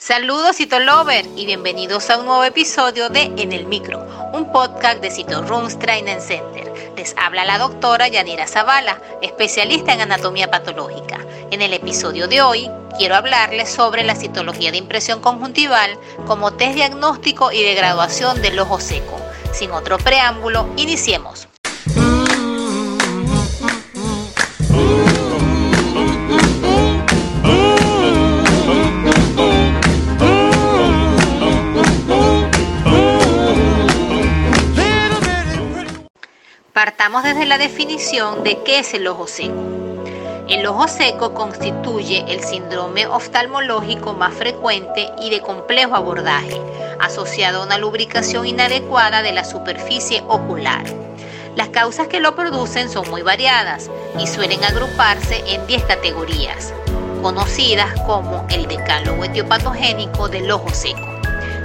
Saludos Citolover y bienvenidos a un nuevo episodio de En el Micro, un podcast de Citorooms Training Center. Les habla la doctora Yanira Zavala, especialista en anatomía patológica. En el episodio de hoy quiero hablarles sobre la citología de impresión conjuntival como test diagnóstico y de graduación del ojo seco. Sin otro preámbulo, iniciemos. Partamos desde la definición de qué es el ojo seco. El ojo seco constituye el síndrome oftalmológico más frecuente y de complejo abordaje, asociado a una lubricación inadecuada de la superficie ocular. Las causas que lo producen son muy variadas y suelen agruparse en 10 categorías, conocidas como el decálogo etiopatogénico del ojo seco.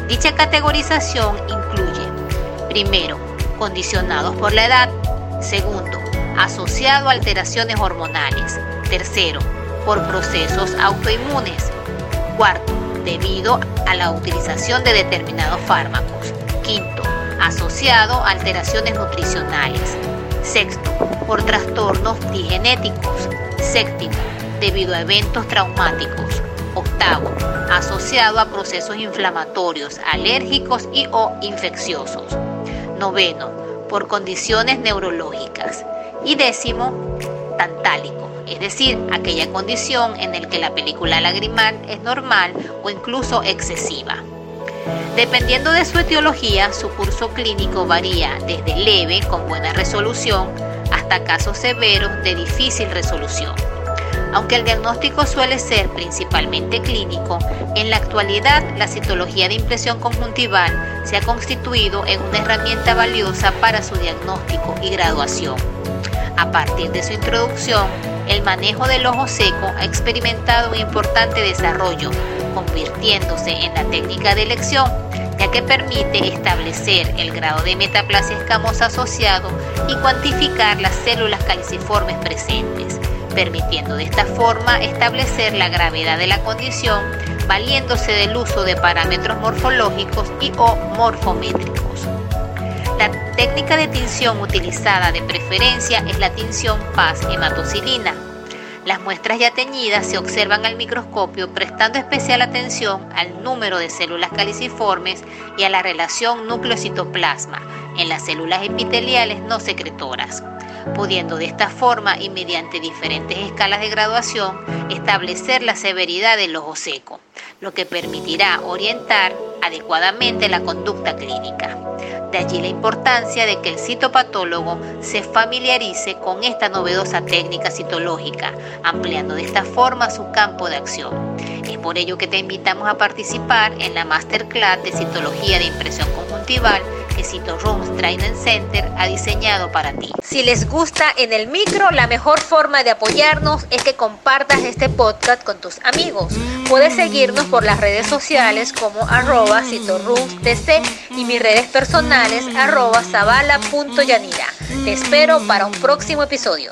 Dicha categorización incluye, primero, condicionados por la edad, Segundo, asociado a alteraciones hormonales. Tercero, por procesos autoinmunes. Cuarto, debido a la utilización de determinados fármacos. Quinto, asociado a alteraciones nutricionales. Sexto, por trastornos digenéticos. Séptimo, debido a eventos traumáticos. Octavo, asociado a procesos inflamatorios, alérgicos y o infecciosos. Noveno, por condiciones neurológicas. Y décimo, tantálico, es decir, aquella condición en la que la película lagrimal es normal o incluso excesiva. Dependiendo de su etiología, su curso clínico varía desde leve con buena resolución hasta casos severos de difícil resolución. Aunque el diagnóstico suele ser principalmente clínico, en la actualidad la citología de impresión conjuntival se ha constituido en una herramienta valiosa para su diagnóstico y graduación. A partir de su introducción, el manejo del ojo seco ha experimentado un importante desarrollo, convirtiéndose en la técnica de elección, ya que permite establecer el grado de metaplasia escamosa asociado y cuantificar las células caliciformes presentes permitiendo de esta forma establecer la gravedad de la condición valiéndose del uso de parámetros morfológicos y o morfométricos. La técnica de tinción utilizada de preferencia es la tinción paz hematocilina. Las muestras ya teñidas se observan al microscopio prestando especial atención al número de células caliciformes y a la relación núcleo-citoplasma en las células epiteliales no secretoras pudiendo de esta forma y mediante diferentes escalas de graduación establecer la severidad del ojo seco, lo que permitirá orientar adecuadamente la conducta clínica. De allí la importancia de que el citopatólogo se familiarice con esta novedosa técnica citológica, ampliando de esta forma su campo de acción. Es por ello que te invitamos a participar en la Masterclass de Citología de Impresión Conjuntival que Cito Rooms Training Center ha diseñado para ti. Si les gusta en el micro, la mejor forma de apoyarnos es que compartas este podcast con tus amigos. Puedes seguirnos por las redes sociales como arroba TC y mis redes personales arroba zavala.yanira. Te espero para un próximo episodio.